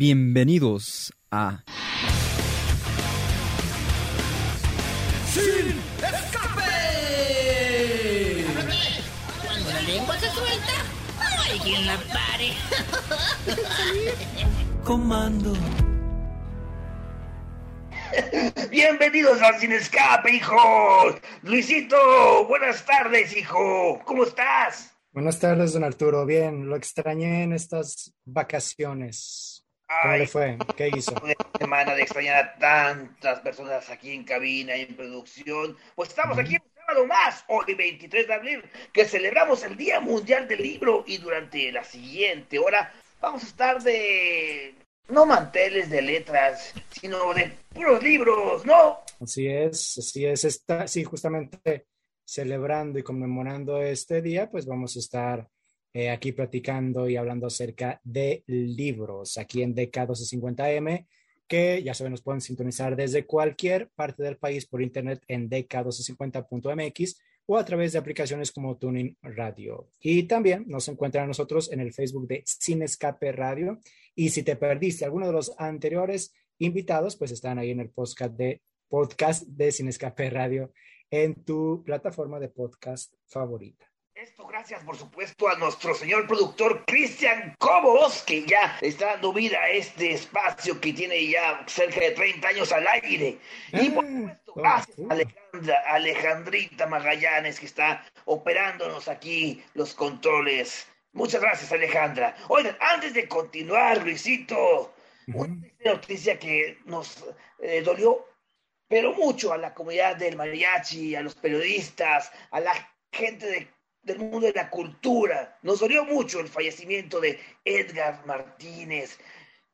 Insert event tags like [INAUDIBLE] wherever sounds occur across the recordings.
Bienvenidos a ¡Sin escape! Cuando la lengua se suelta, no hay quien la pare. [LAUGHS] Comando. Bienvenidos al Sin Escape, hijo. Luisito, buenas tardes, hijo. ¿Cómo estás? Buenas tardes, don Arturo. Bien, lo extrañé en estas vacaciones. ¿Cómo Ay, le fue? ¿Qué hizo? de semana de extrañar a tantas personas aquí en cabina y en producción. Pues estamos aquí un sábado más, hoy 23 de abril, que celebramos el Día Mundial del Libro y durante la siguiente hora vamos a estar de no manteles de letras, sino de puros libros, ¿no? Así es, así es. Está, sí, justamente celebrando y conmemorando este día, pues vamos a estar eh, aquí platicando y hablando acerca de libros aquí en DK1250M, que ya saben, nos pueden sintonizar desde cualquier parte del país por internet en DK1250.mx o a través de aplicaciones como Tuning Radio. Y también nos encuentran a nosotros en el Facebook de Sin Escape Radio. Y si te perdiste alguno de los anteriores invitados, pues están ahí en el podcast de, podcast de Sin Escape Radio en tu plataforma de podcast favorita. Esto gracias, por supuesto, a nuestro señor productor Cristian Cobos, que ya está dando vida a este espacio que tiene ya cerca de 30 años al aire. Y por supuesto, gracias a Alejandra, Alejandrita Magallanes, que está operándonos aquí los controles. Muchas gracias, Alejandra. Oigan, antes de continuar, Luisito, una noticia que nos eh, dolió, pero mucho a la comunidad del mariachi, a los periodistas, a la gente de del mundo de la cultura. Nos dolió mucho el fallecimiento de Edgar Martínez,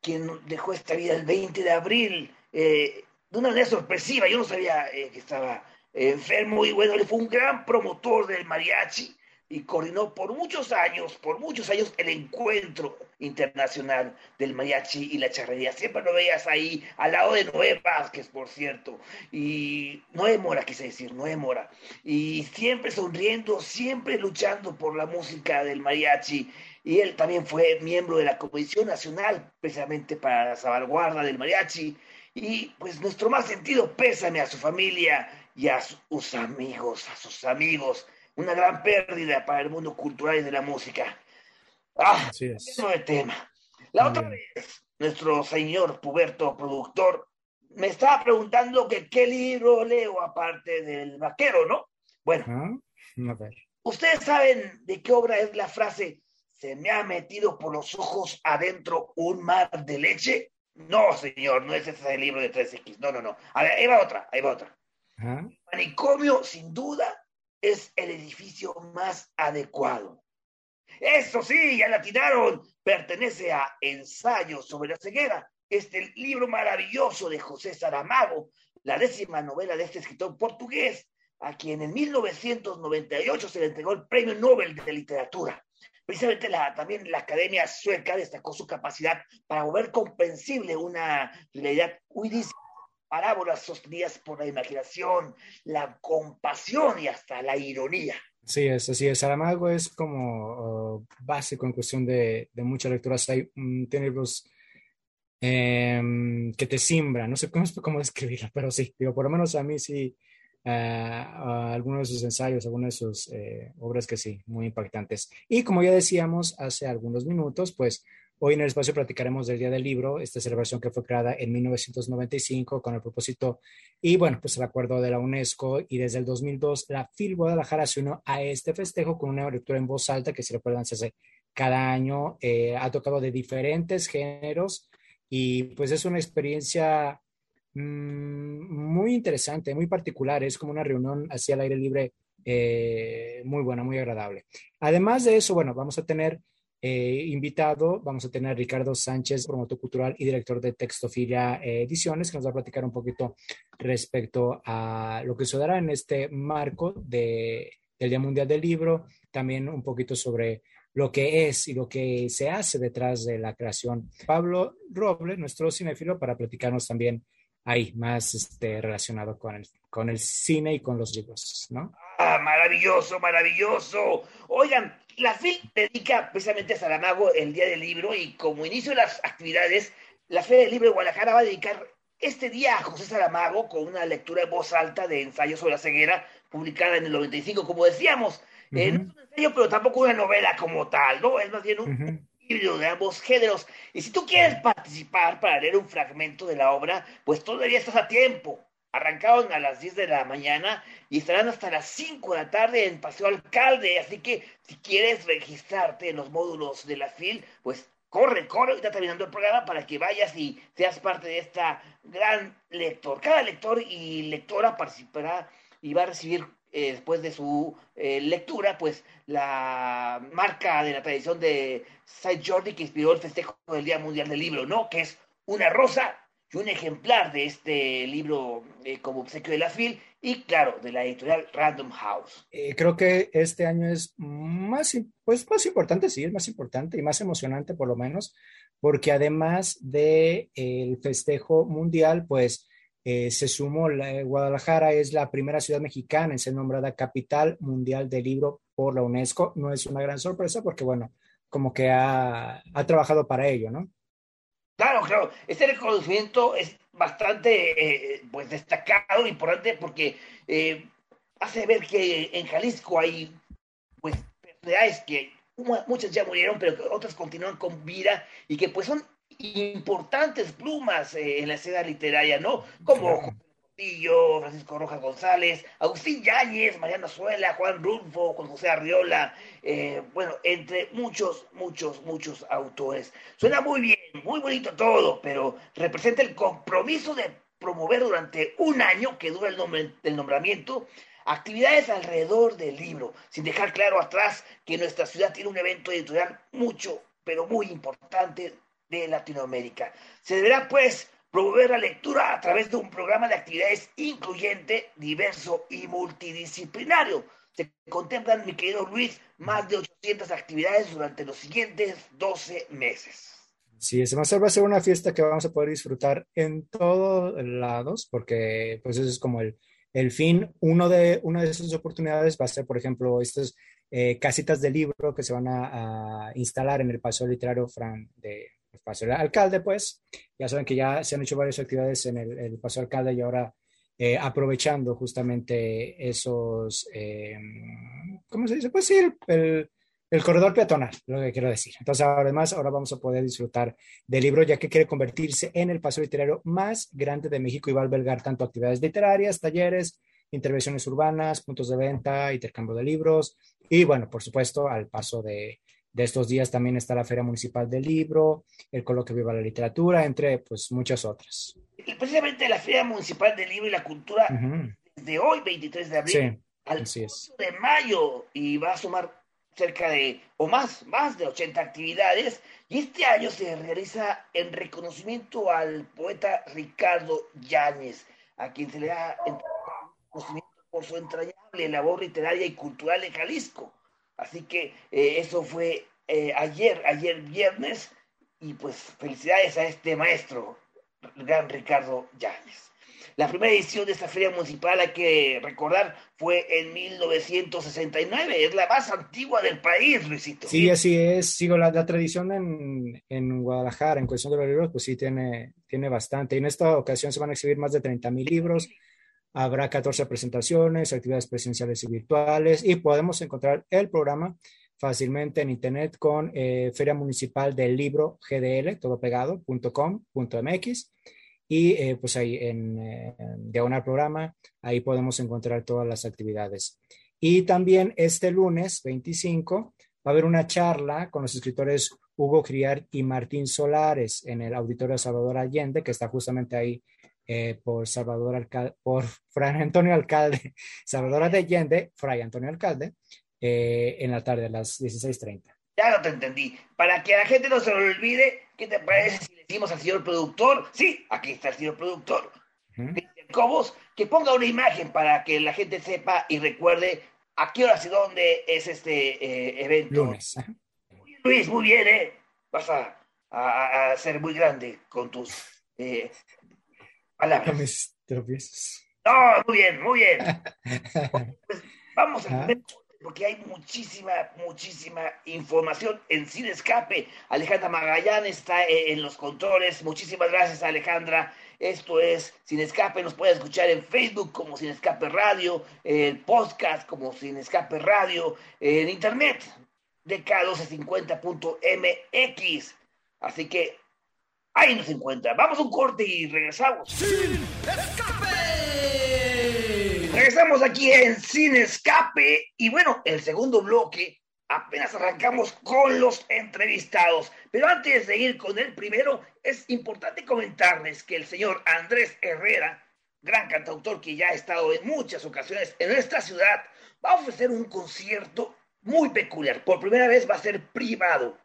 quien dejó esta vida el 20 de abril, eh, de una manera sorpresiva. Yo no sabía eh, que estaba enfermo y bueno, él fue un gran promotor del mariachi y coordinó por muchos años, por muchos años, el encuentro internacional del mariachi y la charrería. Siempre lo veías ahí, al lado de Noé Vázquez, por cierto, y Noé Mora, quise decir, Noé Mora, y siempre sonriendo, siempre luchando por la música del mariachi. Y él también fue miembro de la Comisión Nacional, precisamente para la salvaguarda del mariachi. Y pues nuestro más sentido pésame a su familia y a sus amigos, a sus amigos una gran pérdida para el mundo cultural y de la música. Ah, Así es. de tema. La Muy otra bien. vez, nuestro señor Puberto, productor, me estaba preguntando que qué libro leo aparte del vaquero, ¿no? Bueno, ¿Ah? Ver. ¿ustedes saben de qué obra es la frase se me ha metido por los ojos adentro un mar de leche? No, señor, no es ese el libro de 3X. No, no, no. A ver, ahí va otra, ahí va otra. Manicomio, sin duda, es el edificio más adecuado. Eso sí, ya la tiraron. Pertenece a Ensayos sobre la ceguera, este libro maravilloso de José Saramago, la décima novela de este escritor portugués, a quien en 1998 se le entregó el Premio Nobel de Literatura. Precisamente también la Academia Sueca destacó su capacidad para volver comprensible una realidad muy parábolas sostenidas por la imaginación, la compasión y hasta la ironía. Sí, es así es. Saramago es como uh, básico en cuestión de, de muchas lecturas. Hay, tiene libros em, que te simbran, no sé cómo, cómo describirlo, pero sí, digo, por lo menos a mí sí, ah, algunos de sus ensayos, algunas de sus eh, obras que sí, muy impactantes. Y como ya decíamos hace algunos minutos, pues hoy en el espacio platicaremos del Día del Libro, esta celebración que fue creada en 1995 con el propósito y bueno, pues el acuerdo de la UNESCO y desde el 2002 la FIL Guadalajara se unió a este festejo con una lectura en voz alta que si recuerdan se hace cada año, eh, ha tocado de diferentes géneros y pues es una experiencia mmm, muy interesante, muy particular, es como una reunión así al aire libre eh, muy buena, muy agradable. Además de eso, bueno, vamos a tener eh, invitado, vamos a tener a Ricardo Sánchez, promotor cultural y director de Textofilia Ediciones, que nos va a platicar un poquito respecto a lo que se dará en este marco de, del Día Mundial del Libro, también un poquito sobre lo que es y lo que se hace detrás de la creación. Pablo Roble, nuestro cinéfilo, para platicarnos también ahí más este, relacionado con el, con el cine y con los libros, ¿no? Maravilloso, maravilloso. Oigan, la FIL dedica precisamente a Saramago el Día del Libro y como inicio de las actividades la Feria del Libro de Guadalajara va a dedicar este día a José Saramago con una lectura en voz alta de ensayo sobre la ceguera publicada en el 95, como decíamos. Eh, no es un ensayo, pero tampoco una novela como tal, ¿no? Es más bien un libro de ambos géneros. Y si tú quieres participar para leer un fragmento de la obra, pues todavía estás a tiempo. Arrancaron a las 10 de la mañana y estarán hasta las 5 de la tarde en Paseo Alcalde. Así que si quieres registrarte en los módulos de la FIL, pues corre, corre, está terminando el programa para que vayas y seas parte de esta gran lector. Cada lector y lectora participará y va a recibir eh, después de su eh, lectura, pues la marca de la tradición de Saint Jordi que inspiró el festejo del Día Mundial del Libro, ¿no? Que es una rosa y un ejemplar de este libro eh, como obsequio de la FIL y claro, de la editorial Random House. Eh, creo que este año es más, pues, más importante, sí, es más importante y más emocionante por lo menos, porque además del el festejo mundial, pues eh, se sumó, la, Guadalajara es la primera ciudad mexicana en ser nombrada capital mundial del libro por la UNESCO. No es una gran sorpresa porque, bueno, como que ha, ha trabajado para ello, ¿no? Claro, claro. Este reconocimiento es bastante eh, pues destacado, importante, porque eh, hace ver que en Jalisco hay pues personalidades que muchas ya murieron, pero que otras continúan con vida y que pues son importantes plumas eh, en la escena literaria, ¿no? Como Francisco Rojas González, Agustín Yáñez, Mariano Suela, Juan Rulfo, Juan José Arriola, eh, bueno, entre muchos, muchos, muchos autores. Suena muy bien, muy bonito todo, pero representa el compromiso de promover durante un año que dura el, el nombramiento actividades alrededor del libro, sin dejar claro atrás que nuestra ciudad tiene un evento editorial mucho, pero muy importante de Latinoamérica. Se deberá, pues, promover la lectura a través de un programa de actividades incluyente, diverso y multidisciplinario. Se contemplan, mi querido Luis, más de 800 actividades durante los siguientes 12 meses. Sí, ese va a ser una fiesta que vamos a poder disfrutar en todos lados, porque pues eso es como el, el fin. Uno de, una de esas oportunidades va a ser, por ejemplo, estas eh, casitas de libro que se van a, a instalar en el Paseo Literario Fran de, Paso del Alcalde, pues, ya saben que ya se han hecho varias actividades en el, el Paso Alcalde y ahora eh, aprovechando justamente esos, eh, ¿cómo se dice? Pues sí, el, el, corredor peatonal, lo que quiero decir. Entonces, además, ahora vamos a poder disfrutar del libro, ya que quiere convertirse en el paseo literario más grande de México y va a albergar tanto actividades literarias, talleres, intervenciones urbanas, puntos de venta, intercambio de libros y, bueno, por supuesto, al paso de, de estos días también está la Feria Municipal del Libro, el Coloquio Viva la Literatura, entre pues muchas otras. Y precisamente la Feria Municipal del Libro y la Cultura, de hoy, 23 de abril, al de mayo, y va a sumar cerca de, o más, más de 80 actividades, y este año se realiza en reconocimiento al poeta Ricardo Yáñez, a quien se le da reconocimiento por su entrañable labor literaria y cultural en Jalisco. Así que eh, eso fue eh, ayer, ayer viernes, y pues felicidades a este maestro, el gran Ricardo Yáñez. La primera edición de esta feria municipal, hay que recordar, fue en 1969. Es la más antigua del país, Luisito. Sí, así es. Sigo la, tradición en, en, Guadalajara, en cuestión de los libros, pues sí, tiene, tiene bastante. Y en esta ocasión se van a exhibir más de 30 mil libros. Habrá 14 presentaciones, actividades presenciales y virtuales y podemos encontrar el programa fácilmente en internet con eh, Feria Municipal del Libro GDL, todo pegado.com.mx y eh, pues ahí en, eh, diagonal programa, ahí podemos encontrar todas las actividades. Y también este lunes 25 va a haber una charla con los escritores Hugo Criar y Martín Solares en el Auditorio Salvador Allende, que está justamente ahí eh, por Salvador Alcalde, por [LAUGHS] Fray Antonio Alcalde, Salvador Allende, Fray Antonio Alcalde, eh, en la tarde a las 16.30. Ya no te entendí. Para que la gente no se lo olvide, ¿qué te parece si le decimos al señor productor? Sí, aquí está el señor productor. Cobos, que ponga una imagen para que la gente sepa y recuerde a qué horas y dónde es este eh, evento. Lunes. Luis, muy bien, ¿eh? Vas a, a, ser muy grande con tus eh, palabras. tropiezos. No, muy bien, muy bien. [LAUGHS] Pues, vamos a ver porque hay muchísima, muchísima información en Sin Escape. Alejandra Magallanes está en los controles. Muchísimas gracias, Alejandra. Esto es Sin Escape. Nos puede escuchar en Facebook como Sin Escape Radio, en podcast como Sin Escape Radio, en Internet de K1250.mx. Así que ahí nos encuentra. Vamos a un corte y regresamos. ¡Sin Escape! Regresamos aquí en Sin Escape y bueno, el segundo bloque apenas arrancamos con los entrevistados. Pero antes de ir con el primero, es importante comentarles que el señor Andrés Herrera, gran cantautor que ya ha estado en muchas ocasiones en nuestra ciudad, va a ofrecer un concierto muy peculiar. Por primera vez va a ser privado.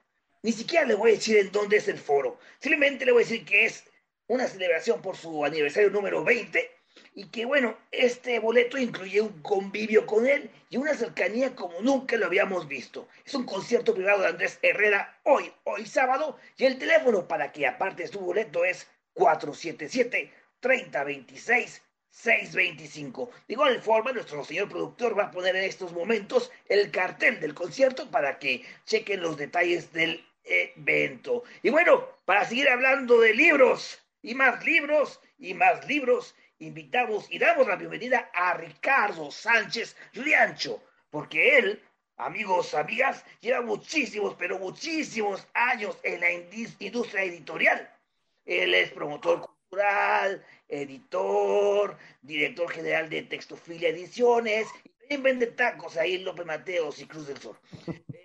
Ni siquiera le voy a decir en dónde es el foro. Simplemente le voy a decir que es una celebración por su aniversario número 20 y que bueno, este boleto incluye un convivio con él y una cercanía como nunca lo habíamos visto. Es un concierto privado de Andrés Herrera hoy, hoy sábado, y el teléfono para que aparte su boleto es 477-3026. 625. De igual forma, nuestro señor productor va a poner en estos momentos el cartel del concierto para que chequen los detalles del evento. Y bueno, para seguir hablando de libros y más libros y más libros, invitamos y damos la bienvenida a Ricardo Sánchez Riancho, porque él, amigos, amigas, lleva muchísimos, pero muchísimos años en la industria editorial. Él es promotor cultural, editor, director general de Textofilia Ediciones, también vende tacos ahí en López Mateos y Cruz del Sur.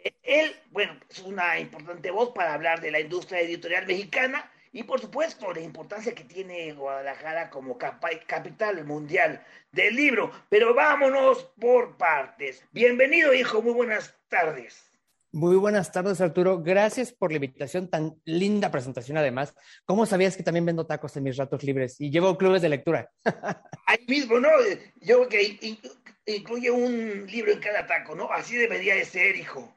Eh, él, bueno, es una importante voz para hablar de la industria editorial mexicana y por supuesto la importancia que tiene Guadalajara como capital mundial del libro. Pero vámonos por partes. Bienvenido, hijo, muy buenas tardes. Muy buenas tardes, Arturo. Gracias por la invitación, tan linda presentación además. ¿Cómo sabías que también vendo tacos en mis ratos libres y llevo clubes de lectura? [LAUGHS] Ahí mismo, ¿no? Yo que incluye un libro en cada taco, ¿no? Así debería de ser, hijo.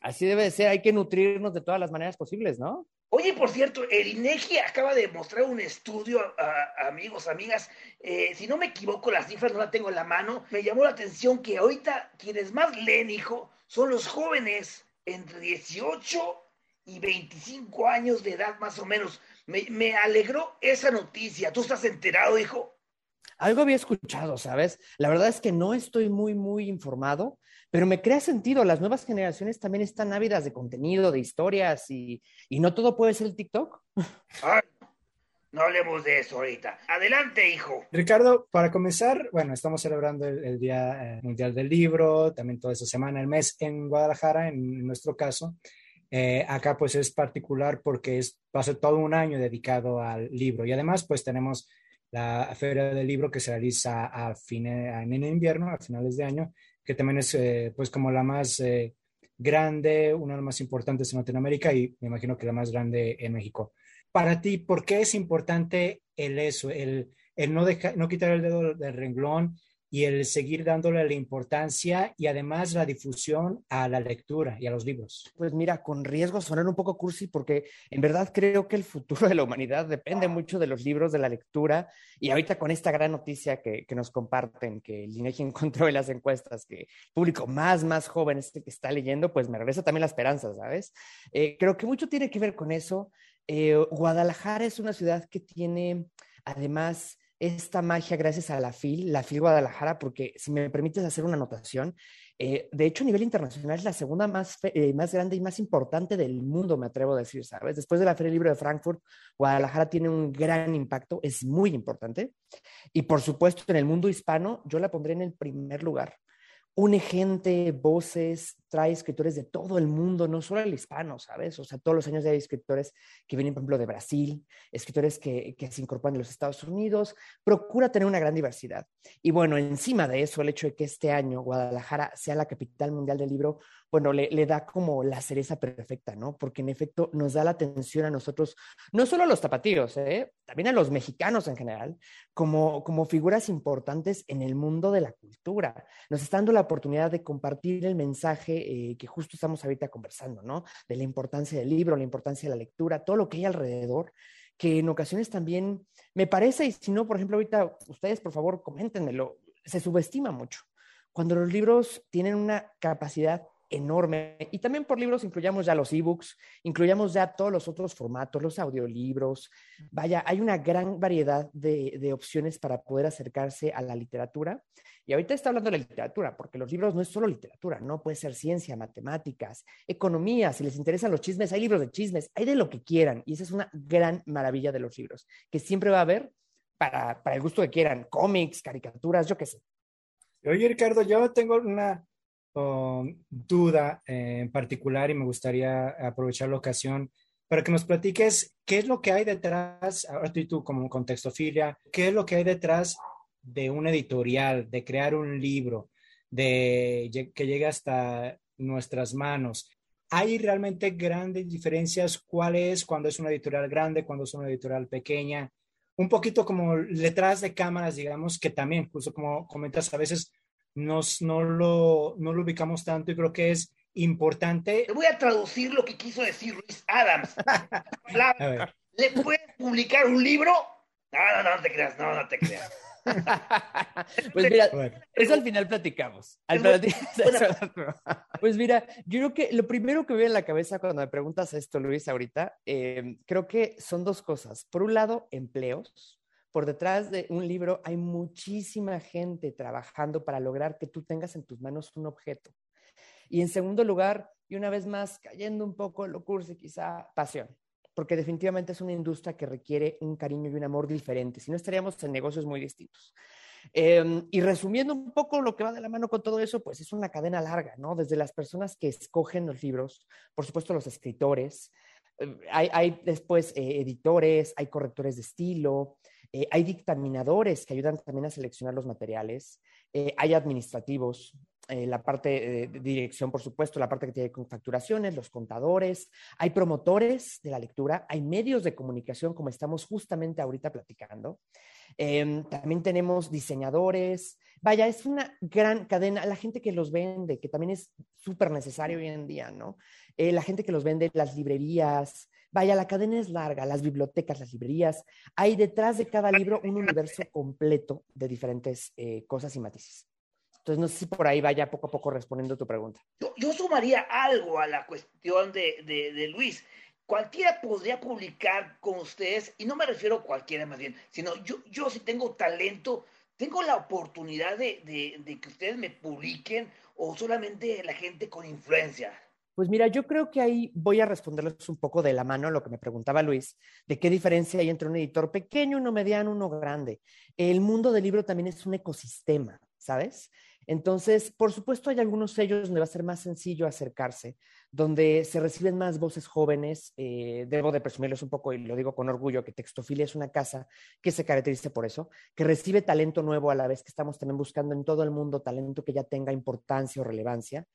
Así debe de ser, hay que nutrirnos de todas las maneras posibles, ¿no? Oye, por cierto, el INEGI acaba de mostrar un estudio, a, amigos, amigas. Eh, si no me equivoco, las cifras no las tengo en la mano. Me llamó la atención que ahorita quienes más leen, hijo, son los jóvenes entre 18 y 25 años de edad, más o menos. Me, me alegró esa noticia. ¿Tú estás enterado, hijo? Algo había escuchado, ¿sabes? La verdad es que no estoy muy, muy informado, pero me crea sentido. Las nuevas generaciones también están ávidas de contenido, de historias y, y no todo puede ser el TikTok. [LAUGHS] Ay, no hablemos de eso ahorita. Adelante, hijo. Ricardo, para comenzar, bueno, estamos celebrando el, el Día eh, Mundial del Libro, también toda esa semana, el mes en Guadalajara, en, en nuestro caso. Eh, acá pues es particular porque es, va a ser todo un año dedicado al libro y además pues tenemos la Feria del Libro que se realiza a fine, en invierno, a finales de año, que también es eh, pues como la más eh, grande, una de las más importantes en Latinoamérica y me imagino que la más grande en México. Para ti, ¿por qué es importante el eso, el, el no, deja, no quitar el dedo del renglón y el seguir dándole la importancia y además la difusión a la lectura y a los libros? Pues mira, con riesgo sonar un poco cursi, porque en verdad creo que el futuro [LAUGHS] de la humanidad depende mucho de los libros, de la lectura, y ahorita con esta gran noticia que, que nos comparten, que el INEGI [LAUGHS] encontró en las encuestas, que el público más, más joven es el que está leyendo, pues me regresa también la esperanza, ¿sabes? Eh, creo que mucho tiene que ver con eso. Eh, Guadalajara es una ciudad que tiene, además, esta magia gracias a la FIL, la FIL Guadalajara, porque si me permites hacer una anotación, eh, de hecho a nivel internacional es la segunda más, eh, más grande y más importante del mundo, me atrevo a decir, ¿sabes? Después de la Feria Libre de Frankfurt, Guadalajara tiene un gran impacto, es muy importante. Y por supuesto, en el mundo hispano, yo la pondré en el primer lugar une gente, voces, trae escritores de todo el mundo, no solo el hispano, ¿sabes? O sea, todos los años hay escritores que vienen, por ejemplo, de Brasil, escritores que, que se incorporan de los Estados Unidos, procura tener una gran diversidad. Y bueno, encima de eso, el hecho de que este año Guadalajara sea la capital mundial del libro, bueno, le, le, da como la cereza perfecta, ¿no? Porque en efecto nos da la atención a nosotros, no solo a los tapatíos, ¿eh? también a los mexicanos en general, como, como figuras importantes en el mundo de la cultura. Nos está dando la oportunidad de compartir el mensaje eh, que justo estamos ahorita conversando, ¿no? De la importancia del libro, la importancia de la lectura, todo lo que hay alrededor que en ocasiones también me parece, y si no, por ejemplo, ahorita ustedes, por favor, coméntenmelo, se subestima mucho cuando los libros tienen una capacidad enorme. Y también por libros incluyamos ya los ebooks, incluyamos ya todos los otros formatos, los audiolibros. Vaya, hay una gran variedad de, de, opciones para poder acercarse a la literatura. Y ahorita está hablando de la literatura, porque los libros no es solo literatura, ¿no? Puede ser ciencia, matemáticas, economía, si les interesan los chismes, hay libros de chismes, hay de lo que quieran. Y esa es una gran maravilla de los libros, que siempre va a haber para, para el gusto que quieran, cómics, caricaturas, yo qué sé. Oye, Ricardo, yo tengo una duda en particular y me gustaría aprovechar la ocasión para que nos platiques qué es lo que hay detrás, ahora tú tú como contextofilia, qué es lo que hay detrás de un editorial, de crear un libro, de que llegue hasta nuestras manos. ¿Hay realmente grandes diferencias? ¿Cuál es cuando es una editorial grande, cuando es una editorial pequeña? Un poquito como detrás de cámaras, digamos, que también, justo como comentas, a veces nos, no, lo, no lo ubicamos tanto y creo que es importante. Te voy a traducir lo que quiso decir Luis Adams. [LAUGHS] ¿Le puedes publicar un libro? No, no, no te creas, no, no te creas. [LAUGHS] pues mira, eso al final platicamos. [LAUGHS] [LAUGHS] pues mira, yo creo que lo primero que me viene en la cabeza cuando me preguntas esto, Luis, ahorita, eh, creo que son dos cosas. Por un lado, empleos por detrás de un libro hay muchísima gente trabajando para lograr que tú tengas en tus manos un objeto. Y en segundo lugar, y una vez más, cayendo un poco en lo cursi, quizá pasión, porque definitivamente es una industria que requiere un cariño y un amor diferente, si no estaríamos en negocios muy distintos. Em, y resumiendo un poco lo que va de la mano con todo eso, pues es una cadena larga, ¿no? Desde las personas que escogen los libros, por supuesto los escritores, hay, hay, después eh, editores, hay correctores de estilo, eh, hay dictaminadores que ayudan también a seleccionar los materiales, eh, hay administrativos, eh, la parte de dirección, por supuesto, la parte que tiene con facturaciones, los contadores, hay promotores de la lectura, hay medios de comunicación, como estamos justamente ahorita platicando. Em, también tenemos diseñadores. Vaya, es una gran cadena. La gente que los vende, que también es súper necesario hoy en día, ¿no? la gente que los vende, las librerías, Vaya, la cadena es larga, las bibliotecas, las librerías. Hay detrás de cada libro un universo completo de diferentes eh, cosas y matices. Entonces, no sé si por ahí vaya poco a poco respondiendo tu pregunta. Yo, sumaría algo a la cuestión de, de, Luis. Cualquiera podría publicar con ustedes, y no me refiero a cualquiera más bien, sino yo, yo si tengo talento, tengo la oportunidad de, de, de que ustedes me publiquen o solamente la gente con influencia. Pues mira, yo creo que ahí voy a responderles un poco de la mano a lo que me preguntaba Luis, de qué diferencia hay entre un editor pequeño, uno mediano, uno grande. El mundo del libro también es un ecosistema, ¿sabes? Entonces, por supuesto, hay algunos sellos donde va a ser más sencillo acercarse, donde se reciben más voces jóvenes. Eh, debo de presumirles un poco, y lo digo con orgullo, que Textofilia es una casa que se caracteriza por eso, que recibe talento nuevo a la vez que estamos también buscando en todo el mundo talento que ya tenga importancia o relevancia.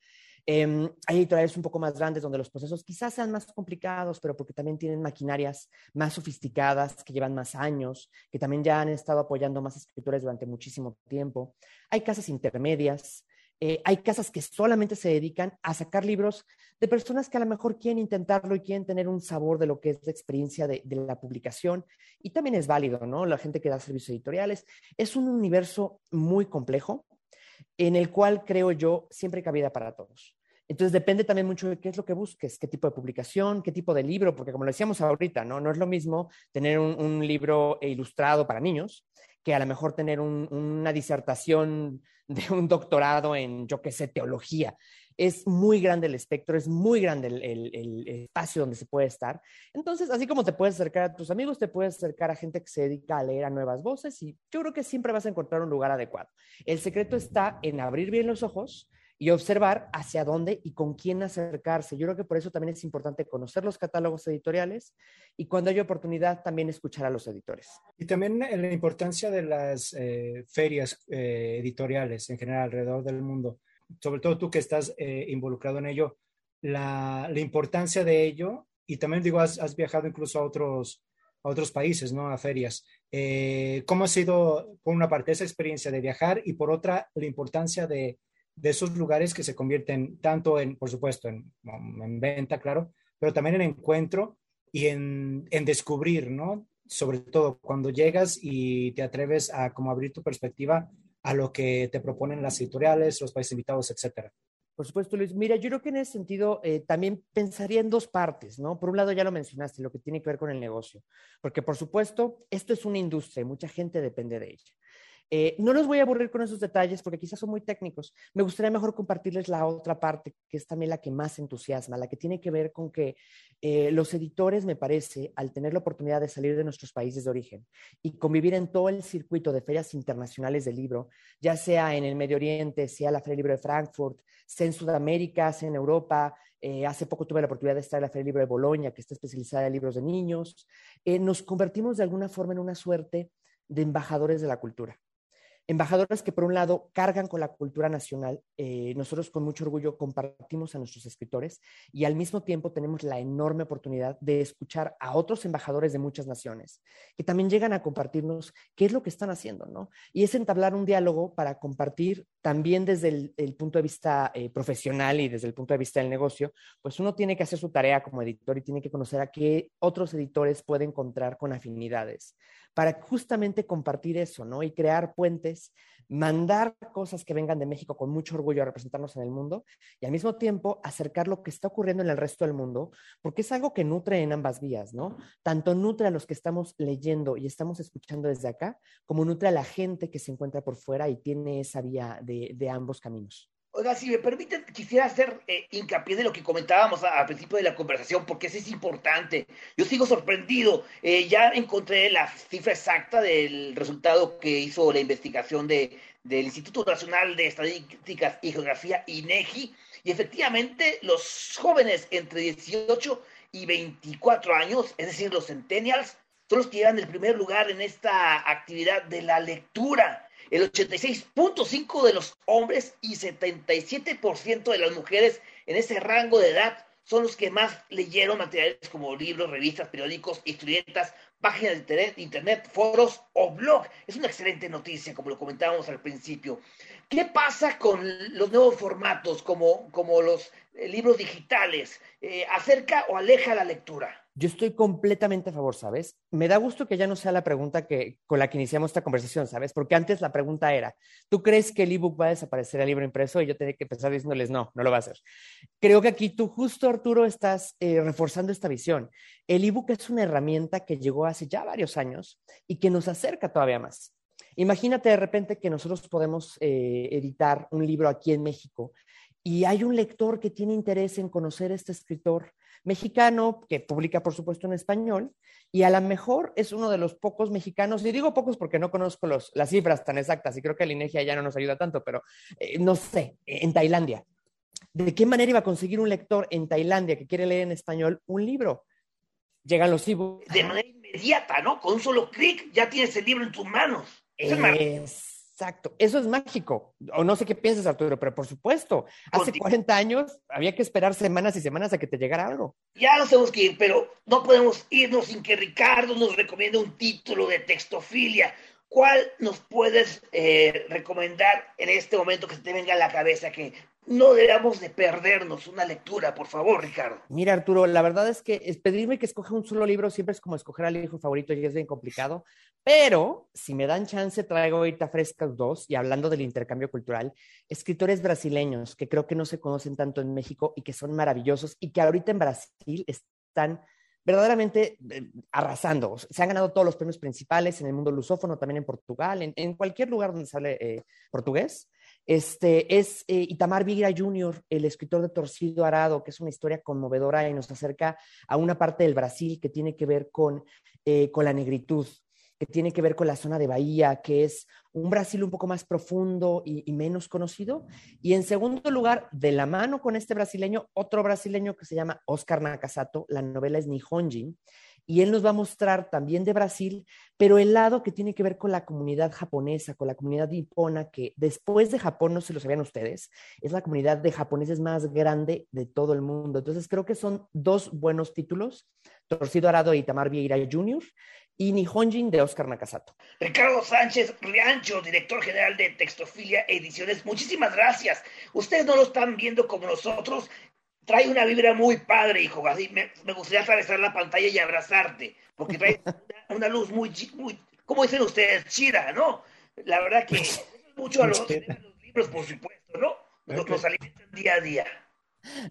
Em, hay editoriales un poco más grandes donde los procesos quizás sean más complicados, pero porque también tienen maquinarias más sofisticadas, que llevan más años, que también ya han estado apoyando más escritores durante muchísimo tiempo. Hay casas intermedias, eh, hay casas que solamente se dedican a sacar libros de personas que a lo mejor quieren intentarlo y quieren tener un sabor de lo que es la experiencia de, de, la publicación. Y también es válido, ¿no? La gente que da servicios editoriales. Es un universo muy complejo en el cual creo yo siempre hay cabida para todos. Entonces depende también mucho de qué es lo que busques, qué tipo de publicación, qué tipo de libro, porque como lo decíamos ahorita, no, no es lo mismo tener un, libro ilustrado para niños que a lo mejor tener una disertación de un doctorado en, yo qué sé, teología. Es muy grande el espectro, es muy grande el, espacio donde se puede estar. Entonces, así como te puedes acercar a tus amigos, te puedes acercar a gente que se dedica a leer a nuevas voces y yo creo que siempre vas a encontrar un lugar adecuado. El secreto está en abrir bien los ojos y observar hacia dónde y con quién acercarse. Yo creo que por eso también es importante conocer los catálogos editoriales y cuando hay oportunidad también escuchar a los editores. Y también la importancia de las eh, ferias eh, editoriales en general alrededor del mundo, sobre todo tú que estás eh, involucrado en ello, la, la, importancia de ello y también digo, has, viajado incluso a otros, a otros países, ¿no? A ferias. ¿Cómo ha sido, por una parte, esa experiencia de viajar y por otra, la importancia de de esos lugares que se convierten tanto en, por supuesto, en, en venta, claro, pero también en encuentro y en, en, descubrir, ¿no? Sobre todo cuando llegas y te atreves a como abrir tu perspectiva a lo que te proponen las editoriales, los países invitados, etcétera. Por supuesto, Luis. Mira, yo creo que en ese sentido eh, también pensaría en dos partes, ¿no? Por un lado, ya lo mencionaste, lo que tiene que ver con el negocio, porque por supuesto, esto es una industria y mucha gente depende de ella. Eh, no los voy a aburrir con esos detalles porque quizás son muy técnicos. Me gustaría mejor compartirles la otra parte, que es también la que más entusiasma, la que tiene que ver con que eh, los editores, me parece, al tener la oportunidad de salir de nuestros países de origen y convivir en todo el circuito de ferias internacionales de libro, ya sea en el Medio Oriente, sea la Feria del Libro de Frankfurt, sea en Sudamérica, sea en Europa, eh, hace poco tuve la oportunidad de estar en la Feria del Libro de Bolonia, que está especializada en libros de niños. nos convertimos de alguna forma en una suerte de embajadores de la cultura embajadores que por un lado cargan con la cultura nacional, eh, nosotros con mucho orgullo compartimos a nuestros escritores y al mismo tiempo tenemos la enorme oportunidad de escuchar a otros embajadores de muchas naciones que también llegan a compartirnos qué es lo que están haciendo, ¿no? Y es entablar un diálogo para compartir también desde el, punto de vista eh, profesional y desde el punto de vista del negocio, pues uno tiene que hacer su tarea como editor y tiene que conocer a qué otros editores puede encontrar con afinidades para justamente compartir eso, ¿no? Y crear puentes, mandar cosas que vengan de México con mucho orgullo a representarnos en el mundo y al mismo tiempo acercar lo que está ocurriendo en el resto del mundo, porque es algo que nutre en ambas vías, ¿no? Tanto nutre a los que estamos leyendo y estamos escuchando desde acá, como nutre a la gente que se encuentra por fuera y tiene esa vía de, ambos caminos. Oiga, si me permiten, quisiera hacer eh, hincapié de lo que comentábamos al principio de la conversación, porque eso es importante. Yo sigo sorprendido. Eh, ya encontré la cifra exacta del resultado que hizo la investigación de, del Instituto Nacional de Estadísticas y Geografía, INEGI, y efectivamente los jóvenes entre 18 y 24 años, es decir, los centennials, son los que llevan el primer lugar en esta actividad de la lectura el 86.5% de los hombres y 77% de las mujeres en ese rango de edad son los que más leyeron materiales como libros, revistas, periódicos, historietas, páginas de internet, internet, foros o blog. Es una excelente noticia, como lo comentábamos al principio. ¿Qué pasa con los nuevos formatos, como, como los eh, libros digitales? Eh, ¿Acerca o aleja la lectura? Yo estoy completamente a favor, ¿sabes? Me da gusto que ya no sea la pregunta que, con la que iniciamos esta conversación, ¿sabes? Porque antes la pregunta era, ¿tú crees que el ebook va a desaparecer el libro impreso? Y yo tenía que empezar diciéndoles, no, no lo va a hacer. Creo que aquí tú justo, Arturo, estás eh, reforzando esta visión. El ebook es una herramienta que llegó hace ya varios años y que nos acerca todavía más. Imagínate de repente que nosotros podemos eh, editar un libro aquí en México y hay un lector que tiene interés en conocer a este escritor mexicano que publica, por supuesto, en español, y a lo mejor es uno de los pocos mexicanos, y digo pocos porque no conozco los, las cifras tan exactas, y creo que la INEGI ya no nos ayuda tanto, pero eh, no sé, en Tailandia. ¿De qué manera iba a conseguir un lector en Tailandia que quiere leer en español un libro? Llegan los ebooks. De manera inmediata, ¿no? Con un solo clic ya tienes el libro en tus manos. es Exacto, eso es mágico. O no sé qué piensas, Arturo, pero por supuesto, hace 40 años había que esperar semanas y semanas a que te llegara algo. Ya nos tenemos que ir, pero no podemos irnos sin que Ricardo nos recomiende un título de textofilia. ¿Cuál nos puedes eh, recomendar en este momento que se te venga a la cabeza que no debemos de perdernos una lectura, por favor, Ricardo. Mira, Arturo, la verdad es que es pedirme que escoja un solo libro siempre es como escoger al hijo favorito y es bien complicado, pero si me dan chance traigo ahorita frescas dos y hablando del intercambio cultural, escritores brasileños que creo que no se conocen tanto en México y que son maravillosos y que ahorita en Brasil están verdaderamente eh, arrasando. Se han ganado todos los premios principales en el mundo lusófono, también en Portugal, en, cualquier lugar donde se eh, portugués. Este, es eh, Itamar Vigra Jr., el escritor de Torcido Arado, que es una historia conmovedora y nos acerca a una parte del Brasil que tiene que ver con, eh, con la negritud, que tiene que ver con la zona de Bahía, que es un Brasil un poco más profundo y, menos conocido. Y en segundo lugar, de la mano con este brasileño, otro brasileño que se llama Oscar Nakasato, la novela es Nihonjin, y él nos va a mostrar también de Brasil, pero el lado que tiene que ver con la comunidad japonesa, con la comunidad nipona, que después de Japón, no se lo sabían ustedes, es la comunidad de japoneses más grande de todo el mundo. Entonces creo que son dos buenos títulos, Torcido Arado y Tamar Vieira Jr., y Nihonjin de Oscar Nakasato. Ricardo Sánchez Riancho, director general de Textofilia Ediciones, muchísimas gracias. Ustedes no lo están viendo como nosotros, trae una vibra muy padre, hijo. Así me, gustaría atravesar la pantalla y abrazarte, porque trae [LAUGHS] una, luz muy, muy, ¿cómo dicen ustedes? Chida, ¿no? La verdad que [LAUGHS] mucho a los, libros, por supuesto, ¿no? Nos, alimentan día a día.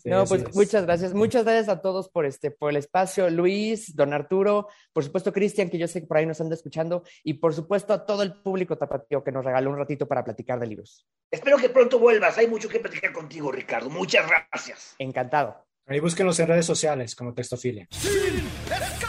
No, pues muchas gracias. Muchas gracias a todos por este, por el espacio. Luis, don Arturo, por supuesto, Cristian, que yo sé que por ahí nos anda escuchando, y por supuesto a todo el público tapatío que nos regaló un ratito para platicar de libros. Espero que pronto vuelvas. Hay mucho que platicar contigo, Ricardo. Muchas gracias. Encantado. Ahí búsquenos en redes sociales como Textofilia. ¡Sin escape!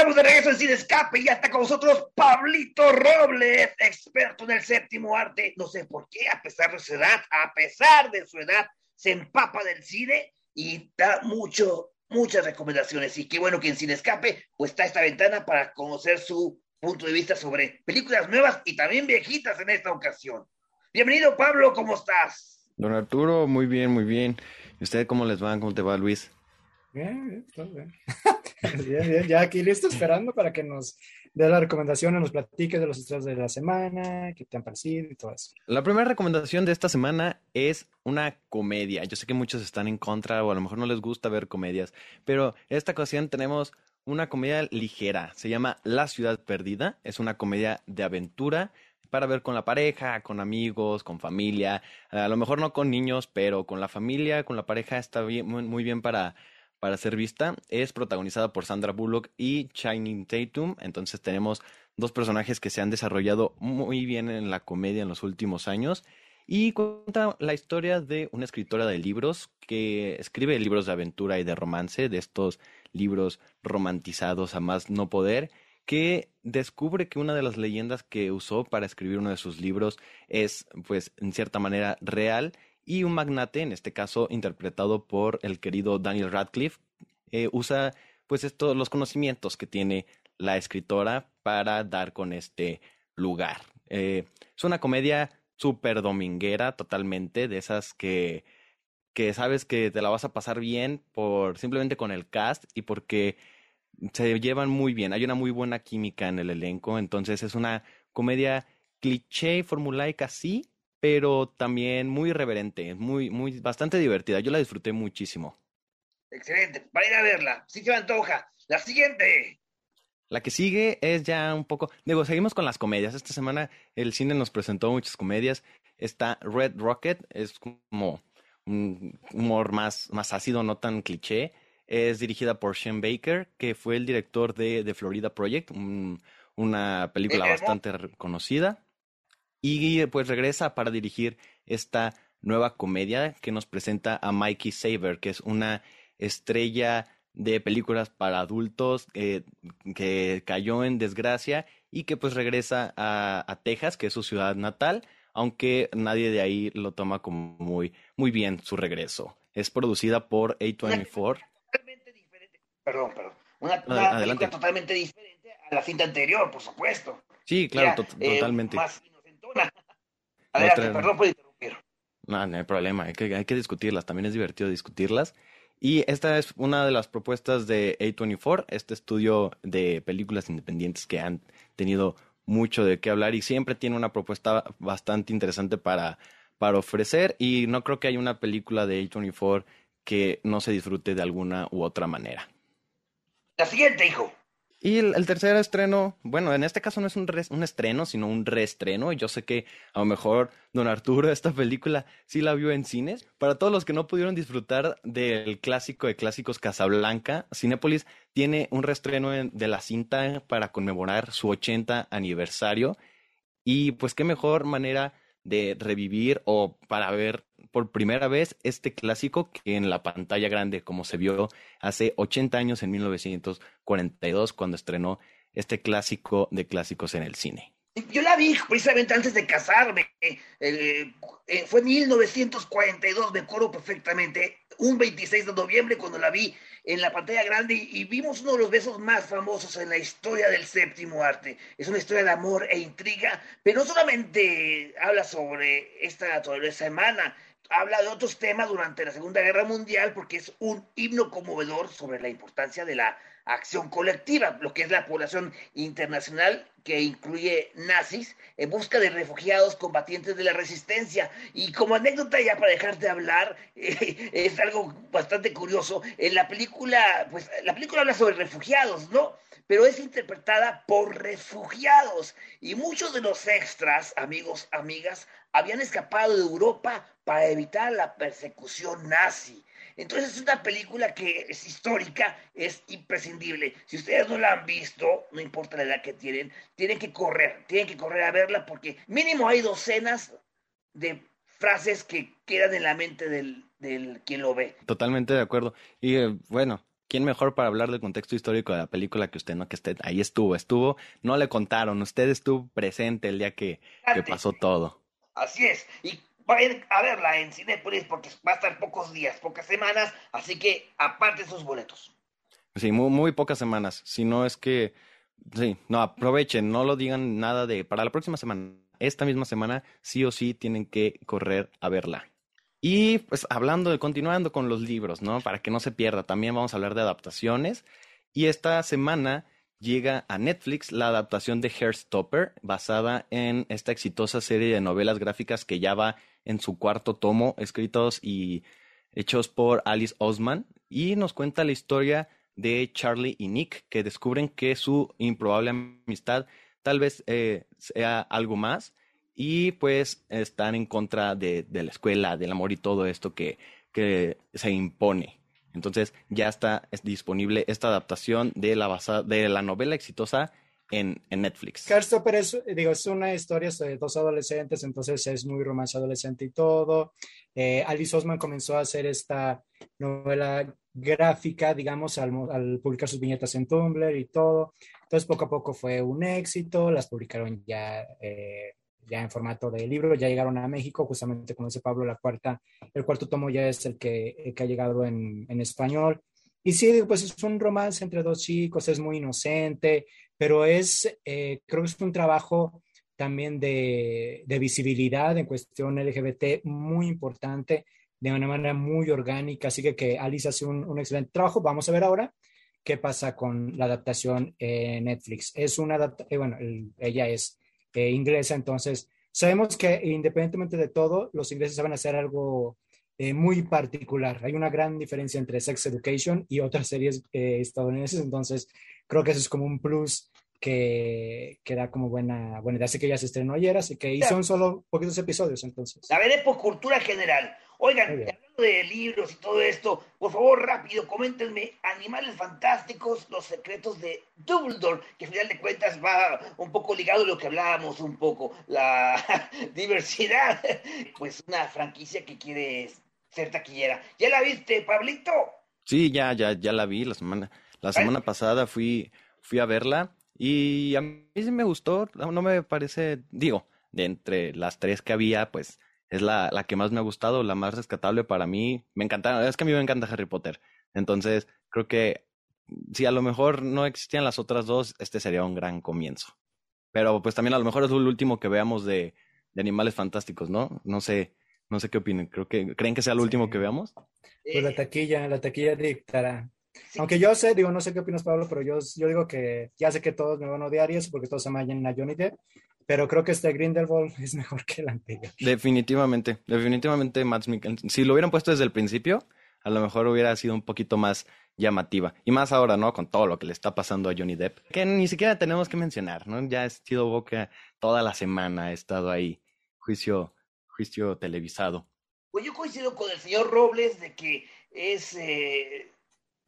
Estamos de regreso en Sin Escape y ya está con nosotros Pablito Robles, experto en el séptimo arte. No sé por qué, a pesar de su edad, a pesar de su edad, se empapa del cine y da mucho, muchas recomendaciones. Y qué bueno que en Sin Escape pues está esta ventana para conocer su punto de vista sobre películas nuevas y también viejitas en esta ocasión. Bienvenido, Pablo, ¿cómo estás? Don Arturo, muy bien, muy bien. ¿Y usted cómo les va? ¿Cómo te va, Luis? Bien, bien, todo bien. [LAUGHS] bien, bien. Ya aquí listo esperando para que nos dé la recomendación, nos platique de los estrenos de la semana, qué te han parecido y todo eso. La primera recomendación de esta semana es una comedia. Yo sé que muchos están en contra o a lo mejor no les gusta ver comedias, pero esta ocasión tenemos una comedia ligera. Se llama La ciudad perdida. Es una comedia de aventura para ver con la pareja, con amigos, con familia, a lo mejor no con niños, pero con la familia, con la pareja está bien, muy, bien para, para ser vista. Es protagonizada por Sandra Bullock y Shining Tatum, entonces tenemos dos personajes que se han desarrollado muy bien en la comedia en los últimos años. Y cuenta la historia de una escritora de libros que escribe libros de aventura y de romance, de estos libros romantizados a más no poder, que descubre que una de las leyendas que usó para escribir uno de sus libros es, pues, en cierta manera real y un magnate, en este caso interpretado por el querido Daniel Radcliffe, eh, usa, pues, estos, los conocimientos que tiene la escritora para dar con este lugar. Eh, es una comedia súper dominguera, totalmente, de esas que, que sabes que te la vas a pasar bien por simplemente con el cast y porque se llevan muy bien, hay una muy buena química en el elenco, entonces es una comedia cliché, formulaica, sí, pero también muy irreverente, muy, muy, bastante divertida. Yo la disfruté muchísimo. Excelente, para ir a verla, sí que me antoja. La siguiente. La que sigue es ya un poco, digo, seguimos con las comedias. Esta semana el cine nos presentó muchas comedias. Está Red Rocket, es como un humor más, más ácido, no tan cliché. Es dirigida por Shane Baker, que fue el director de The Florida Project, una película bastante conocida. Y pues regresa para dirigir esta nueva comedia que nos presenta a Mikey Saber, que es una estrella de películas para adultos eh, que cayó en desgracia y que pues regresa a, a, Texas, que es su ciudad natal, aunque nadie de ahí lo toma como muy, muy bien su regreso. Es producida por A24 perdón, perdón. Una, película totalmente diferente a la cinta anterior, por supuesto. Sí, claro, eh, totalmente. Más Adelante, perdón por interrumpir. No, no hay problema, hay que, hay que discutirlas, también es divertido discutirlas. Y esta es una de las propuestas de A24, este estudio de películas independientes que han tenido mucho de qué hablar y siempre tiene una propuesta bastante interesante para, para ofrecer y no creo que haya una película de A24 que no se disfrute de alguna u otra manera. La siguiente, hijo. Y el, tercer estreno, bueno, en este caso no es un, un estreno, sino un reestreno. Yo sé que a lo mejor don Arturo esta película sí la vio en cines. Para todos los que no pudieron disfrutar del clásico de clásicos Casablanca, Cinépolis tiene un reestreno de la cinta para conmemorar su 80 aniversario. Y pues qué mejor manera de revivir o para ver por primera vez este clásico que en la pantalla grande, como se vio hace 80 años en 1942, cuando estrenó este clásico de clásicos en el cine. Yo la vi precisamente antes de casarme. Eh, eh, fue en 1942, me acuerdo perfectamente. Un 26 de noviembre cuando la vi en la pantalla grande y, vimos uno de los besos más famosos en la historia del séptimo arte. Es una historia de amor e intriga, pero no solamente habla sobre esta naturaleza semana, habla de otros temas durante la Segunda Guerra Mundial porque es un himno conmovedor sobre la importancia de la acción colectiva, lo que es la población internacional que incluye nazis en busca de refugiados combatientes de la resistencia. Y como anécdota, ya para dejar de hablar, [LAUGHS] es algo bastante curioso. En la película, pues la película habla sobre refugiados, ¿no? Pero es interpretada por refugiados. Y muchos de los extras, amigos, amigas, habían escapado de Europa para evitar la persecución nazi. Entonces es una película que es histórica, es imprescindible. Si ustedes no la han visto, no importa la edad que tienen, tienen que correr, tienen que correr a verla porque mínimo hay docenas de frases que quedan en la mente del, del quien lo ve. Totalmente de acuerdo. Y eh, bueno, ¿quién mejor para hablar del contexto histórico de la película que usted, no? Que usted ahí estuvo, estuvo, no le contaron, usted estuvo presente el día que, que pasó todo. Así es. Y vayan a verla en Cinepolis porque va a estar pocos días, pocas semanas, así que aparte sus boletos. Sí, muy, muy pocas semanas. Si no es que, sí, no, aprovechen, no lo digan nada de, para la próxima semana, esta misma semana, sí o sí tienen que correr a verla. Y pues hablando de, continuando con los libros, ¿no? Para que no se pierda, también vamos a hablar de adaptaciones. Y esta semana llega a Netflix la adaptación de Hairstopper, basada en esta exitosa serie de novelas gráficas que ya va en su cuarto tomo, escritos y hechos por Alice Osman, y nos cuenta la historia de Charlie y Nick, que descubren que su improbable amistad tal vez eh, sea algo más, y pues están en contra de, la escuela, del amor y todo esto que, que se impone. Entonces ya está disponible esta adaptación de la, basa, de la novela exitosa en, en Netflix. Carstopper es, digo, es una historia de dos adolescentes, entonces es muy romance adolescente y todo. Eh, Alice Osman comenzó a hacer esta novela gráfica, digamos, al, al, publicar sus viñetas en Tumblr y todo. Entonces, poco a poco fue un éxito, las publicaron ya, eh, ya en formato de libro, ya llegaron a México, justamente como dice Pablo, la cuarta, el cuarto tomo ya es el que, el que ha llegado en, en español. Y sí, pues es un romance entre dos chicos, es muy inocente, pero es, eh, creo que es un trabajo también de, de, visibilidad en cuestión LGBT muy importante, de una manera muy orgánica, así que, que Alice hace un, un excelente trabajo. Vamos a ver ahora qué pasa con la adaptación en Netflix. Es una eh, bueno, el, ella es eh, inglesa, entonces sabemos que independientemente de todo, los ingleses saben hacer algo eh, muy particular. Hay una gran diferencia entre Sex Education y otras series eh, estadounidenses, entonces creo que eso es como un plus que, que da como buena, buena idea. Así que ya se estrenó ayer, así que y son solo poquitos episodios entonces. La veré por cultura general. Oigan, hablando de libros y todo esto, por favor, rápido, coméntenme Animales Fantásticos, los secretos de Dumbledore, que al final de cuentas va un poco ligado a lo que hablábamos un poco, la [LAUGHS] diversidad. Pues una franquicia que quiere ser taquillera. ¿Ya la viste, Pablito? Sí, ya, ya, ya la vi la semana, la semana pasada fui, fui a verla y a mí sí me gustó, no me parece, digo, de entre las tres que había, pues es la, la que más me ha gustado, la más rescatable para mí. Me encanta, es que a mí me encanta Harry Potter. Entonces, creo que si a lo mejor no existían las otras dos, este sería un gran comienzo. Pero pues también a lo mejor es el último que veamos de, de animales fantásticos, ¿no? No sé, no sé qué opinen. Creo que creen que sea el último que veamos. Pues la taquilla, la taquilla dictará. Sí. Aunque yo sé, digo, no sé qué opinas, Pablo, pero yo, yo digo que ya sé que todos me van a odiar y eso porque todos se llaman a Johnny Depp, pero creo que este Grindelwald [LAUGHS] es mejor que el anterior. Definitivamente, definitivamente Matt Mikkelsen. Si lo hubieran puesto desde el principio, a lo mejor hubiera sido un poquito más llamativa. Y más ahora, ¿no? Con todo lo que le está pasando a Johnny Depp, que ni siquiera tenemos que mencionar, ¿no? Ya ha sido boca toda la semana, ha estado ahí, juicio, juicio televisado. Pues yo coincido con el señor Robles de que es, eh,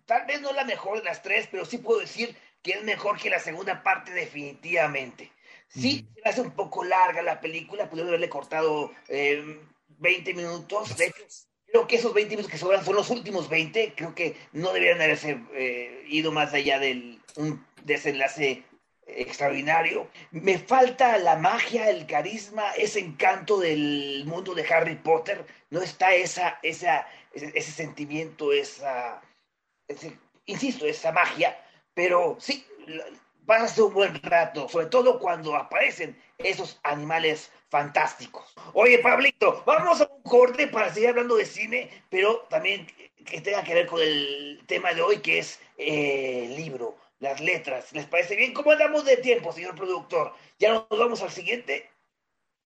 tal vez no la mejor de las tres, pero sí puedo decir que es mejor que la segunda parte definitivamente. Sí, se hace un poco larga la película, pudieron haberle cortado eh, 20 minutos. De hecho, creo que esos 20 minutos que sobran son los últimos 20. Creo que no deberían haberse eh, ido más allá del un desenlace extraordinario. Me falta la magia, el carisma, ese encanto del mundo de Harry Potter. No está esa, esa, ese, ese sentimiento, esa, insisto, esa magia. Pero sí, pasas un buen rato, sobre todo cuando aparecen esos animales fantásticos. Oye, Pablito, vamos a un corte para seguir hablando de cine, pero también que tenga que ver con el tema de hoy, que es eh, el libro. Las letras. ¿Les parece bien? ¿Cómo andamos de tiempo, señor productor? ¿Ya nos vamos al siguiente?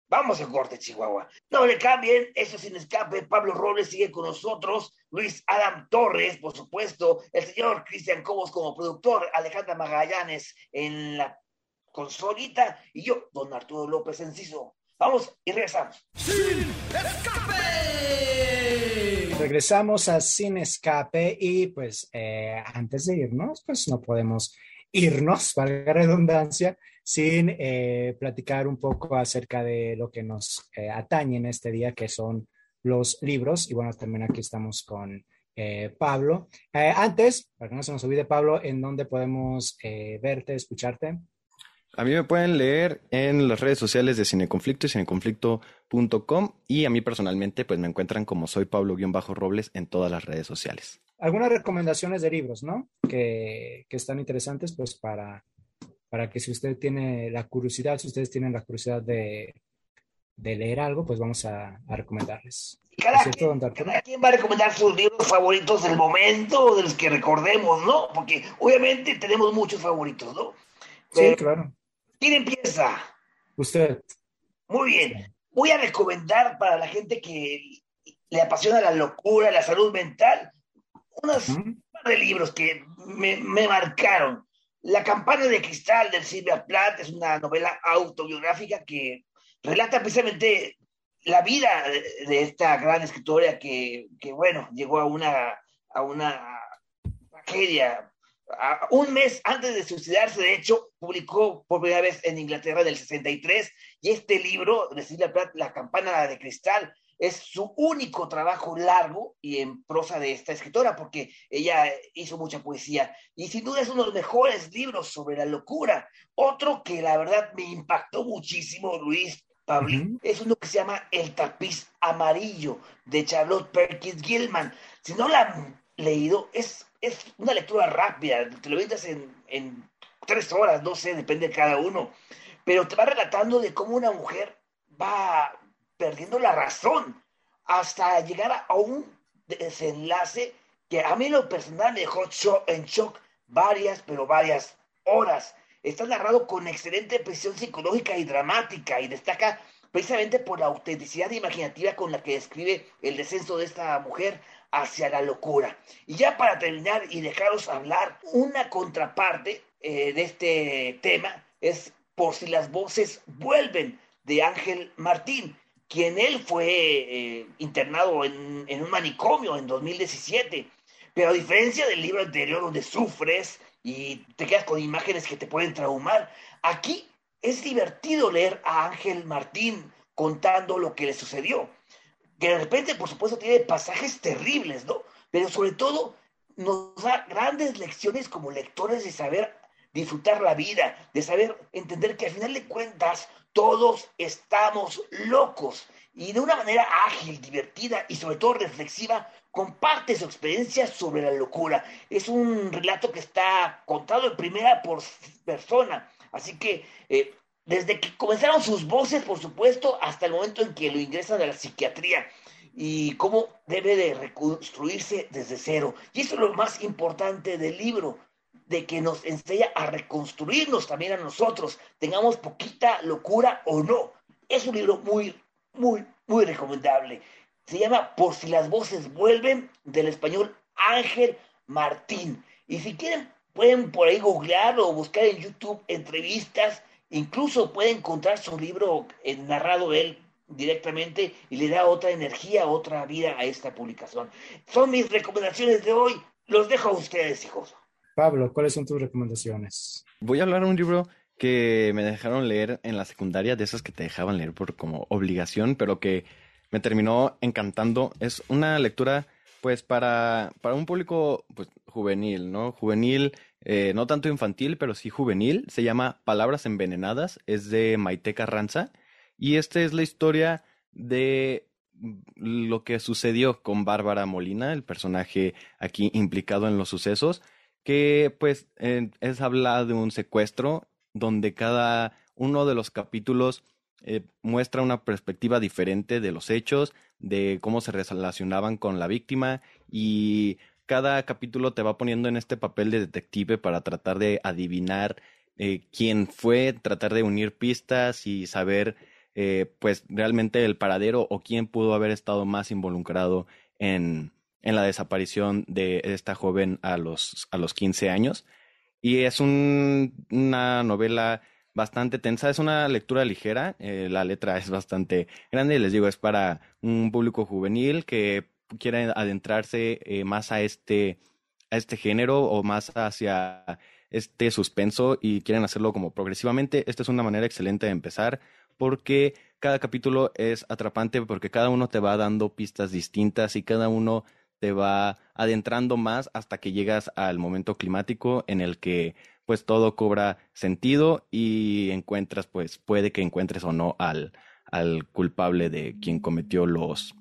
Vamos a corte, Chihuahua. No le cambien, eso sin escape. Pablo Robles sigue con nosotros. Luis Adam Torres, por supuesto. El señor Cristian Cobos como productor. Alejandra Magallanes en la consolita. Y yo, don Arturo López Enciso. Vamos y regresamos. ¡Sin escape! Regresamos a Sin Escape y pues eh, antes de irnos, pues no podemos irnos, [LAUGHS] valga redundancia, sin eh, platicar un poco acerca de lo que nos eh, atañe en este día, que son los libros. Y bueno, también aquí estamos con Pablo. Antes, para que no se nos olvide, Pablo, ¿en dónde podemos verte, escucharte? A mí me pueden leer en las redes sociales de Cineconflicto y cineconflicto.com y a mí personalmente pues me encuentran como soy Pablo-Robles en todas las redes sociales. Algunas recomendaciones de libros, ¿no? Que, que están interesantes pues para, para que si usted tiene la curiosidad, si ustedes tienen la curiosidad de, de leer algo, pues vamos a, a recomendarles. Cada, ¿Es cierto, quien, don Arturo? cada quien va a recomendar sus libros favoritos del momento, de los que recordemos, ¿no? Porque obviamente tenemos muchos favoritos, ¿no? Sí, claro. ¿Quién empieza? Usted. Muy bien. Voy a recomendar para la gente que le apasiona la locura, la salud mental, unos par de libros que me, me marcaron. La campana de cristal de Silvia Plath es una novela autobiográfica que relata precisamente la vida de, de esta gran escritora que, que, bueno, llegó a una, a una tragedia. A- un mes antes de suicidarse, de hecho, publicó por primera vez en Inglaterra del 63 y este libro de Silvia Plath, La campana de cristal, es su único trabajo largo y en prosa de esta escritora, porque ella hizo mucha poesía y sin duda es uno de los mejores libros sobre la locura. Otro que la verdad me impactó muchísimo, Luis Pablo, Ujú. es uno que se llama El tapiz amarillo de Charlotte Perkins Gilman. Si no la han leído, es, es una lectura rápida, te lo ventas en, en tres horas, no sé, depende de cada uno, pero te va relatando de cómo una mujer va perdiendo la razón hasta llegar a, un desenlace que a mí lo personal me dejó en shock varias, pero varias horas. Está narrado con excelente presión psicológica y dramática y destaca precisamente por la autenticidad imaginativa con la que describe el descenso de esta mujer hacia la locura. Y ya para terminar y dejaros hablar, una contraparte eh, de este tema es Por si las voces vuelven de Ángel Martín, quien él fue eh, internado en, en un manicomio en 2017. Pero a diferencia del libro anterior donde sufres y te quedas con imágenes que te pueden traumar, aquí es divertido leer a Ángel Martín contando lo que le sucedió. Que de repente, por supuesto, tiene pasajes terribles, ¿no? Pero sobre todo nos da grandes lecciones como lectores de saber disfrutar la vida, de saber entender que al final de cuentas todos estamos locos y de una manera ágil, divertida y sobre todo reflexiva comparte su experiencia sobre la locura. Es un relato que está contado en primera persona, así que eh, desde que comenzaron sus voces, por supuesto, hasta el momento en que lo ingresan a la psiquiatría y cómo debe de reconstruirse desde cero. Y eso es lo más importante del libro, de que nos enseña a reconstruirnos también a nosotros, tengamos poquita locura o no. Es un libro muy, muy, muy recomendable. Se llama Por si las voces vuelven, del español Ángel Martín. Y si quieren, pueden por ahí googlear o buscar en YouTube entrevistas. Incluso pueden encontrar su libro eh, narrado él directamente y le da otra energía, otra vida a esta publicación. Son mis recomendaciones de hoy. Los dejo a ustedes, hijos. Pablo, ¿cuáles son tus recomendaciones? Voy a hablar de un libro que me dejaron leer en la secundaria, de esas que te dejaban leer por como obligación, pero que me terminó encantando. Es una lectura, pues, para, para un público pues, juvenil, ¿no? Juvenil, eh, no tanto infantil, pero sí juvenil. Se llama Palabras Envenenadas, es de Maite Carranza. Y esta es la historia de lo que sucedió con Bárbara Molina, el personaje aquí implicado en los sucesos, que pues es hablar de un secuestro donde cada uno de los capítulos eh, muestra una perspectiva diferente de los hechos, de cómo se relacionaban con la víctima y cada capítulo te va poniendo en este papel de detective para tratar de adivinar eh, quién fue, tratar de unir pistas y saber eh, pues realmente el paradero o quién pudo haber estado más involucrado en, en la desaparición de esta joven a los, a los 15 años. Y es una novela bastante tensa, es una lectura ligera, eh, la letra es bastante grande, les digo, es para un público juvenil que quiere adentrarse eh, más a este, a este género o más hacia este suspenso y quieren hacerlo como progresivamente. Esta es una manera excelente de empezar porque cada capítulo es atrapante porque cada uno te va dando pistas distintas y cada uno te va adentrando más hasta que llegas al momento climático en el que pues todo cobra sentido y encuentras pues puede que encuentres o no al, al culpable de quien cometió los,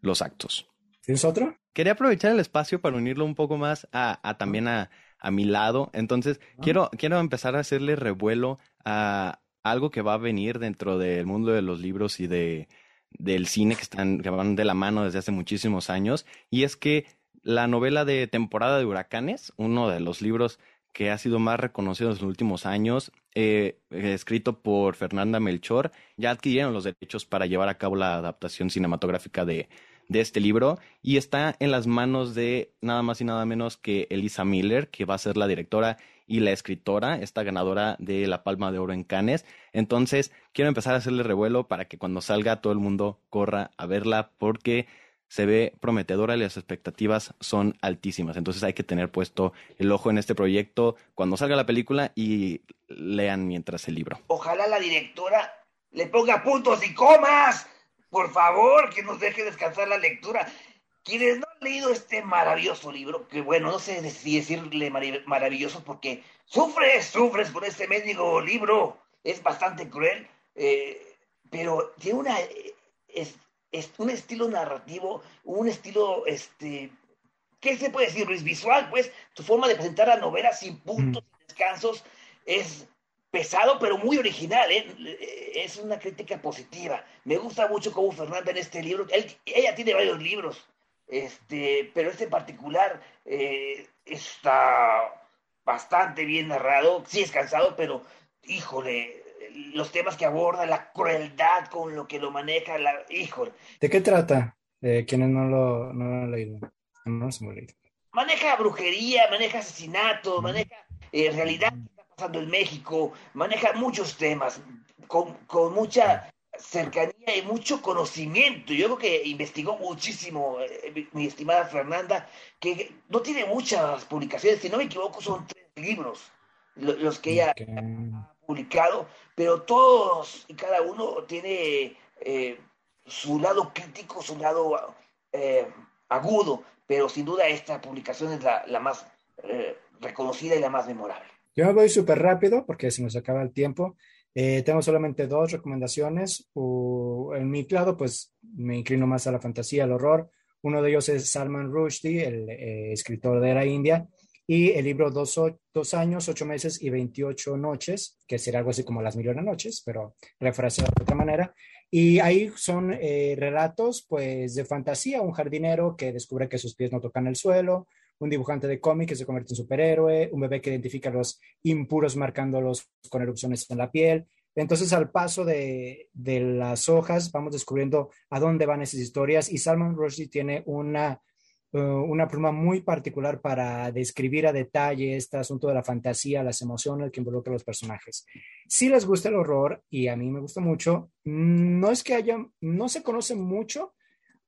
los actos. ¿Tienes otro? Quería aprovechar el espacio para unirlo un poco más a, a también a, a mi lado. Entonces, quiero, quiero empezar a hacerle revuelo a, algo que va a venir dentro del mundo de los libros y de, del cine que están que van de la mano desde hace muchísimos años y es que la novela de temporada de huracanes uno de los libros que ha sido más reconocido en los últimos años eh, escrito por Fernanda Melchor ya adquirieron los derechos para llevar a cabo la adaptación cinematográfica de, de este libro y está en las manos de nada más y nada menos que Elisa Miller que va a ser la directora y la escritora, esta ganadora de la Palma de Oro en Cannes. Entonces, quiero empezar a hacerle revuelo para que cuando salga todo el mundo corra a verla porque se ve prometedora y las expectativas son altísimas. Entonces hay que tener puesto el ojo en este proyecto cuando salga la película y lean mientras el libro. Ojalá la directora le ponga puntos y comas. Por favor, que nos deje descansar la lectura. Quienes no han leído este maravilloso libro, que bueno, no sé si decirle maravilloso porque sufres, sufres por este médico libro, es bastante cruel, eh, pero tiene una, es, un estilo narrativo, un estilo, este, ¿qué se puede decir, Luis? Visual, pues, tu forma de presentar la novela sin puntos, sin descansos, es pesado, pero muy original, ¿eh? es una crítica positiva. Me gusta mucho cómo Fernanda en este libro, ella tiene varios libros, este, pero este en particular eh, está bastante bien narrado, sí es cansado, pero híjole, los temas que aborda, la crueldad con lo que lo maneja, la, híjole. ¿De qué trata? Eh, quienes no lo, no lo han leído. No se me leído. Maneja brujería, maneja asesinato, maneja eh, realidad pasando en México, maneja muchos temas con, con mucha cercanía y mucho conocimiento. Yo creo que investigó muchísimo eh, mi estimada Fernanda, que no tiene muchas publicaciones, si no me equivoco son tres libros los que ella ha publicado, pero todos y cada uno tiene eh, su lado crítico, su lado eh, agudo, pero sin duda esta publicación es la, la más reconocida y la más memorable. Yo me voy súper rápido porque se nos acaba el tiempo. Eh, tengo solamente dos recomendaciones. en mi lado, pues me inclino más a la fantasía, al horror. Uno de ellos es Salman Rushdie, el eh, escritor de la India, y el libro dos, dos, años, ocho meses y 28 noches, que será algo así como las millones noches, pero refraseado de otra manera. Y ahí son eh, relatos, pues, de fantasía, un jardinero que descubre que sus pies no tocan el suelo, un dibujante de cómic que se convierte en superhéroe, un bebé que identifica los impuros marcándolos con erupciones en la piel. Entonces, al paso de, las hojas, vamos descubriendo a dónde van esas historias y Salman Rushdie tiene una, uh, una pluma muy particular para describir a detalle este asunto de la fantasía, las emociones que involucra a los personajes. Si les gusta el horror, y a mí me gusta mucho, no es que haya, no se conoce mucho,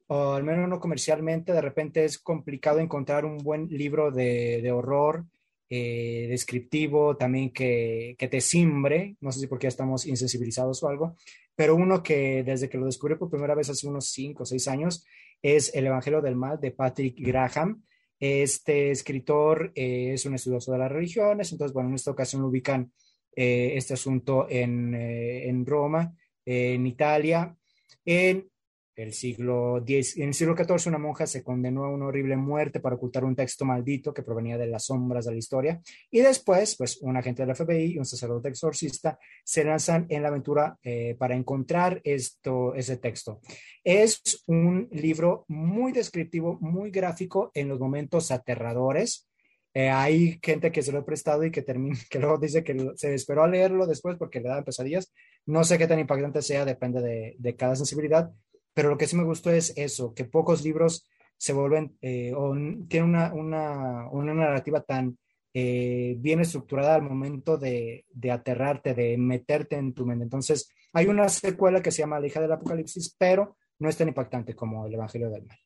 o al menos no comercialmente, de repente es complicado encontrar un buen libro de, horror eh, descriptivo, también que, que, te simbre, no sé si porque estamos insensibilizados o algo, pero uno que desde que lo descubrí por primera vez hace unos 5 o 6 años es El Evangelio del Mal de Patrick Graham. Este escritor eh, es un estudioso de las religiones, entonces, bueno, en esta ocasión lo ubican eh, este asunto en, en Roma, en Italia. En, el siglo X, en el siglo XIV una monja se condenó a una horrible muerte para ocultar un texto maldito que provenía de las sombras de la historia. Y después, pues, un agente del FBI y un sacerdote exorcista se lanzan en la aventura eh, para encontrar esto, ese texto. Es un libro muy descriptivo, muy gráfico en los momentos aterradores. Eh, hay gente que se lo ha prestado y que, termina, [LAUGHS] que luego dice que se esperó a leerlo después porque le daban pesadillas. No sé qué tan impactante sea, depende de, de cada sensibilidad, pero lo que sí me gustó es eso, que pocos libros se vuelven eh, o tienen una, una, una, narrativa tan eh, bien estructurada al momento de, de, aterrarte, de meterte en tu mente. Entonces, hay una secuela que se llama La hija del apocalipsis, pero no es tan impactante como el Evangelio del Mal.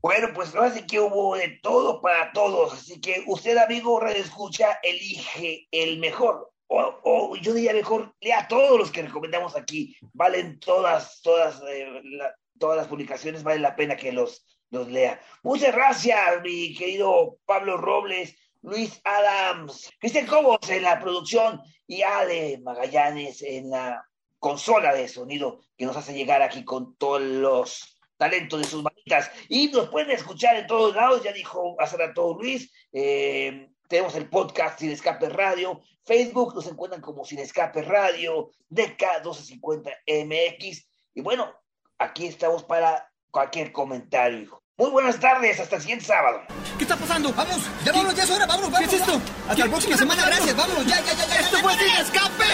Bueno, pues ahora sí que hubo de todo para todos, así que usted, amigo Escucha, elige el mejor o, yo diría mejor, lea todos los que recomendamos aquí. Valen todas, todas, eh, todas las publicaciones, vale la pena que los, los lea. Muchas gracias, mi querido Pablo Robles, Luis Adams, Cristian Cobos en la producción y Ale Magallanes en la consola de sonido que nos hace llegar aquí con todos los talentos de sus manitas. Y nos pueden escuchar en todos lados, ya dijo hace rato Luis, eh, tenemos el podcast Sin Escape Radio. Facebook nos encuentran como Sin Escape Radio, DK1250MX. Y bueno, aquí estamos para cualquier comentario. Muy buenas tardes, hasta el siguiente sábado. ¿Qué está pasando? ¡Vamos! ¡Ya vámonos, ya es hora! ¡Vámonos, vámonos! ¿Qué es esto? Hasta la próxima semana, gracias, vámonos, ya, ya, ya, ya. ¡Esto fue Sin Escape!